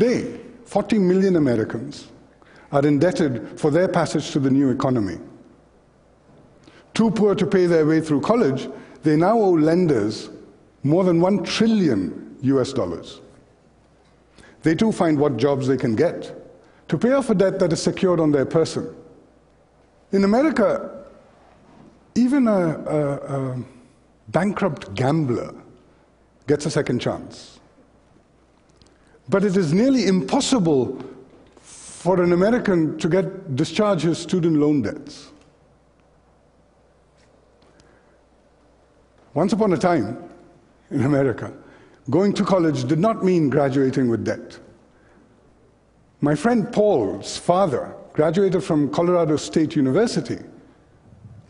Today, 40 million Americans are indebted for their passage to the new economy. Too poor to pay their way through college, they now owe lenders more than 1 trillion US dollars. They too find what jobs they can get to pay off a debt that is secured on their person. In America, even a, a, a bankrupt gambler gets a second chance. But it is nearly impossible for an American to get discharge his student loan debts. Once upon a time in America, going to college did not mean graduating with debt. My friend Paul's father graduated from Colorado State University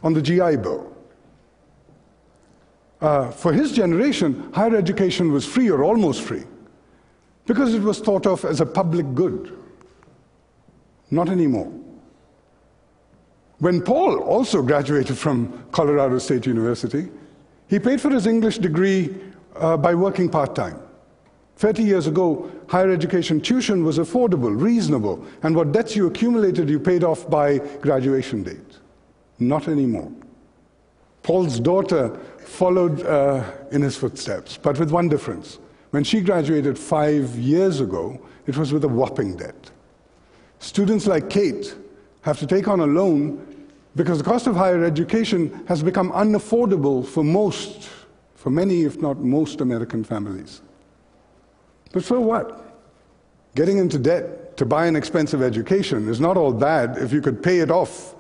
on the GI Bill. Uh, for his generation, higher education was free or almost free because it was thought of as a public good. Not anymore. When Paul also graduated from Colorado State University, he paid for his English degree uh, by working part time. 30 years ago, higher education tuition was affordable, reasonable, and what debts you accumulated you paid off by graduation date. Not anymore. Paul's daughter followed uh, in his footsteps, but with one difference. When she graduated five years ago, it was with a whopping debt. Students like Kate have to take on a loan because the cost of higher education has become unaffordable for most, for many, if not most, American families. But so what? Getting into debt to buy an expensive education is not all bad if you could pay it off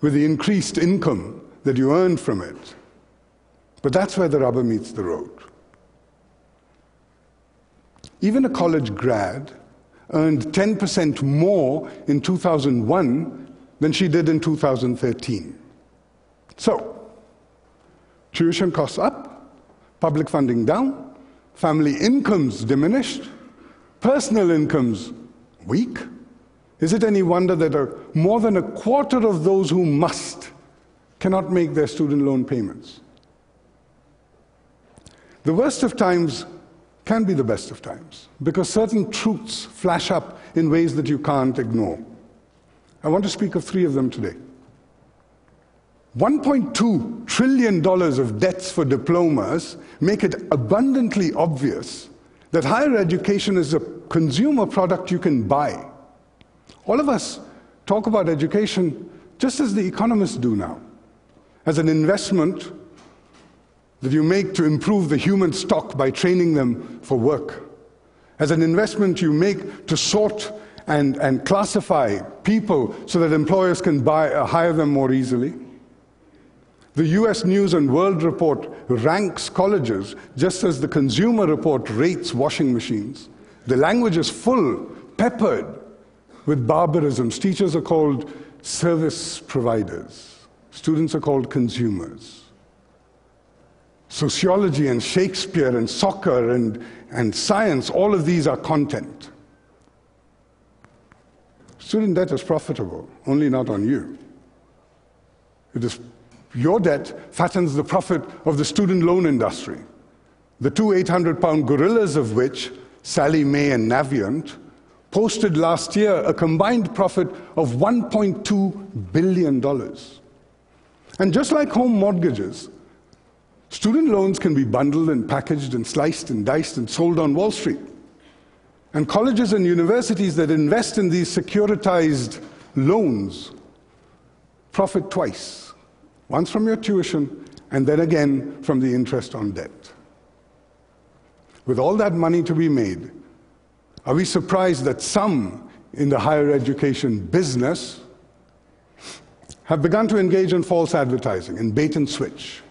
with the increased income that you earn from it. But that's where the rubber meets the road. Even a college grad earned 10% more in 2001 than she did in 2013. So, tuition costs up, public funding down, family incomes diminished, personal incomes weak, is it any wonder that a, more than a quarter of those who must cannot make their student loan payments? The worst of times can be the best of times because certain truths flash up in ways that you can't ignore. I want to speak of three of them today. $1.2 trillion of debts for diplomas make it abundantly obvious that higher education is a consumer product you can buy. All of us talk about education just as the economists do now, as an investment that you make to improve the human stock by training them for work, as an investment you make to sort and, and classify people so that employers can buy, uh, hire them more easily the US News and World Report ranks colleges just as the Consumer Report rates washing machines. The language is full, peppered with barbarisms. Teachers are called service providers, students are called consumers. Sociology and Shakespeare and soccer and, and science, all of these are content. Student debt is profitable, only not on you. It is your debt fattens the profit of the student loan industry. The two 800 pound gorillas of which, Sallie Mae and Navient, posted last year a combined profit of $1.2 billion. And just like home mortgages, student loans can be bundled and packaged and sliced and diced and sold on Wall Street. And colleges and universities that invest in these securitized loans profit twice once from your tuition, and then again from the interest on debt. With all that money to be made, are we surprised that some in the higher education business have begun to engage in false advertising, and bait and switch,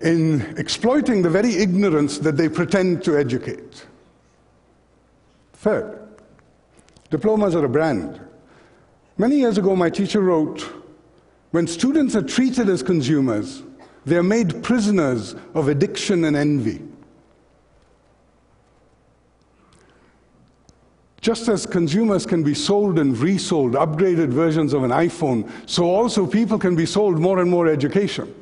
in exploiting the very ignorance that they pretend to educate? Third, diplomas are a brand. Many years ago, my teacher wrote, when students are treated as consumers, they are made prisoners of addiction and envy. Just as consumers can be sold and resold upgraded versions of an iPhone, so also people can be sold more and more education.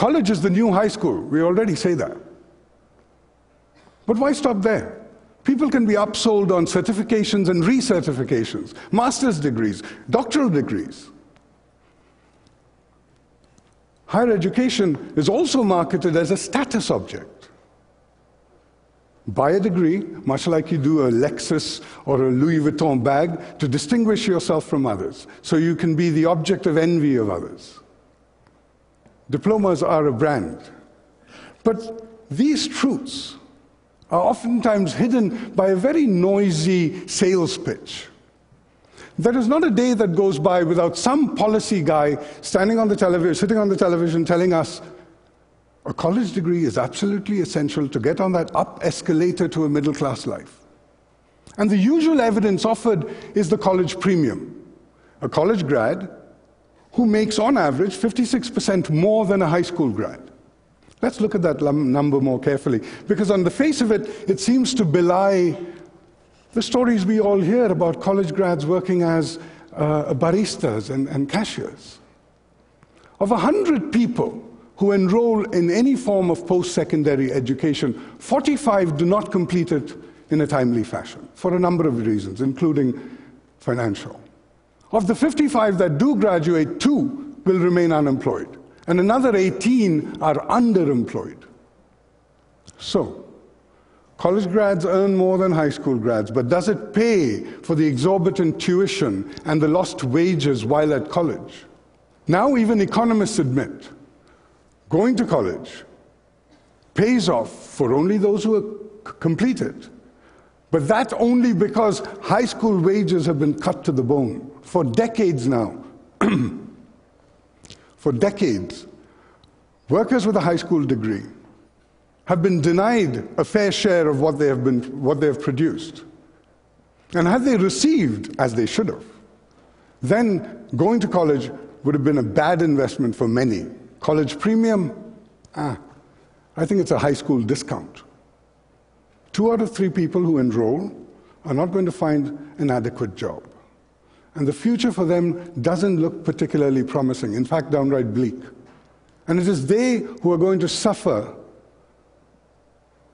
College is the new high school. We already say that. But why stop there? People can be upsold on certifications and recertifications, master's degrees, doctoral degrees. Higher education is also marketed as a status object. Buy a degree, much like you do a Lexus or a Louis Vuitton bag, to distinguish yourself from others, so you can be the object of envy of others. Diplomas are a brand. But these truths are oftentimes hidden by a very noisy sales pitch. There is not a day that goes by without some policy guy standing on the television, sitting on the television, telling us a college degree is absolutely essential to get on that up escalator to a middle class life. And the usual evidence offered is the college premium. A college grad who makes, on average, 56% more than a high school grad. Let's look at that number more carefully, because on the face of it, it seems to belie the stories we all hear about college grads working as uh, baristas and, and cashiers. Of 100 people who enroll in any form of post secondary education, 45 do not complete it in a timely fashion for a number of reasons, including financial. Of the 55 that do graduate, two will remain unemployed and another 18 are underemployed. So, college grads earn more than high school grads, but does it pay for the exorbitant tuition and the lost wages while at college? Now, even economists admit going to college pays off for only those who are completed. But that only because high school wages have been cut to the bone for decades now. For decades, workers with a high school degree have been denied a fair share of what they have, been, what they have produced. And had they received, as they should have, then going to college would have been a bad investment for many. College premium, ah, I think it's a high school discount. Two out of three people who enroll are not going to find an adequate job. And the future for them doesn't look particularly promising, in fact, downright bleak. And it is they who are going to suffer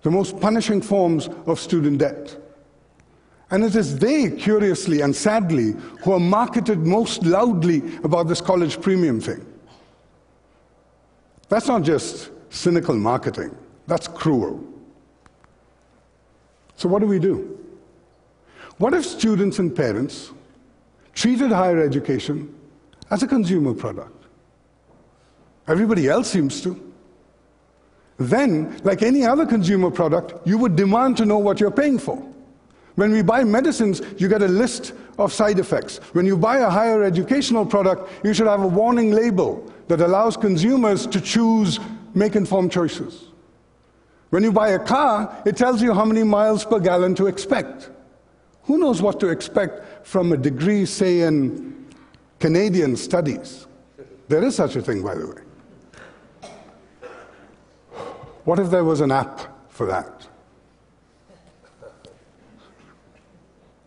the most punishing forms of student debt. And it is they, curiously and sadly, who are marketed most loudly about this college premium thing. That's not just cynical marketing, that's cruel. So, what do we do? What if students and parents treated higher education as a consumer product. Everybody else seems to. Then, like any other consumer product, you would demand to know what you're paying for. When we buy medicines, you get a list of side effects. When you buy a higher educational product, you should have a warning label that allows consumers to choose, make informed choices. When you buy a car, it tells you how many miles per gallon to expect. Who knows what to expect from a degree, say, in Canadian studies? There is such a thing, by the way. What if there was an app for that?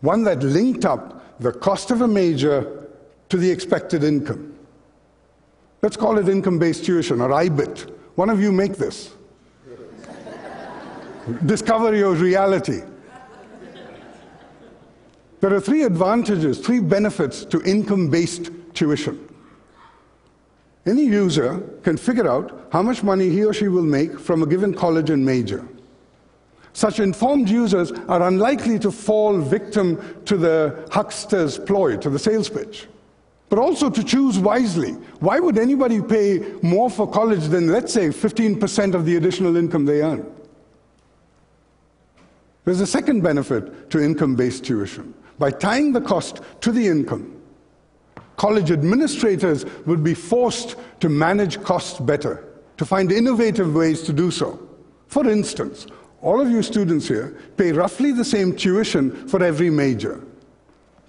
One that linked up the cost of a major to the expected income. Let's call it income based tuition or IBIT. One of you make this. Discover your reality. There are three advantages, three benefits to income based tuition. Any user can figure out how much money he or she will make from a given college and major. Such informed users are unlikely to fall victim to the huckster's ploy, to the sales pitch, but also to choose wisely. Why would anybody pay more for college than, let's say, 15% of the additional income they earn? There's a second benefit to income based tuition by tying the cost to the income, college administrators would be forced to manage costs better, to find innovative ways to do so. For instance, all of you students here pay roughly the same tuition for every major.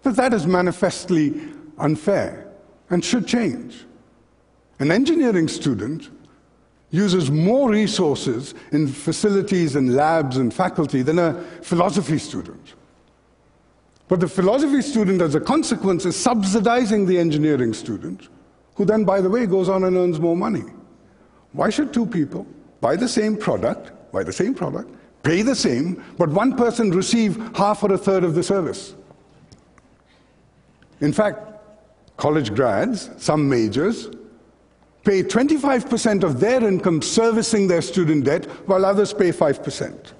But that is manifestly unfair and should change. An engineering student uses more resources in facilities and labs and faculty than a philosophy student. But the philosophy student, as a consequence, is subsidizing the engineering student, who then, by the way, goes on and earns more money. Why should two people buy the same product, buy the same product, pay the same, but one person receive half or a third of the service. In fact, college grads, some majors, pay 25% of their income servicing their student debt, while others pay 5%.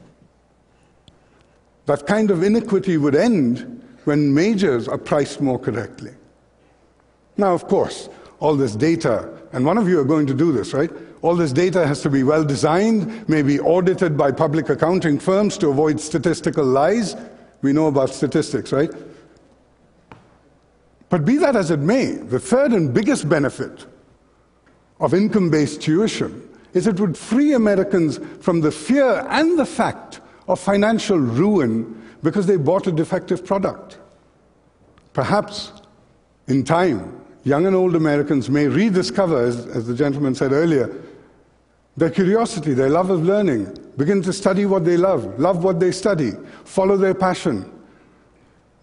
That kind of inequity would end when majors are priced more correctly. Now, of course, all this data, and one of you are going to do this, right? All this data has to be well designed, maybe audited by public accounting firms to avoid statistical lies. We know about statistics, right? But be that as it may, the third and biggest benefit of income based tuition is it would free Americans from the fear and the fact of financial ruin because they bought a defective product. Perhaps in time, young and old Americans may rediscover, as, as, the gentleman said earlier, their curiosity, their love of learning, begin to study what they love, love what they study, follow their passion,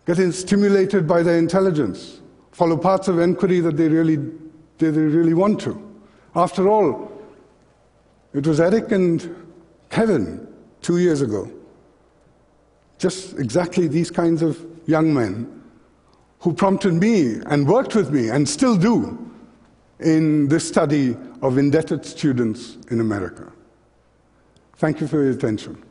get stimulated by their intelligence, follow paths of inquiry that they really, they really want to. After all, it was Eric and Kevin two years ago, just exactly these kinds of young men who prompted me and worked with me and still do in this study of indebted students in America. Thank you for your attention.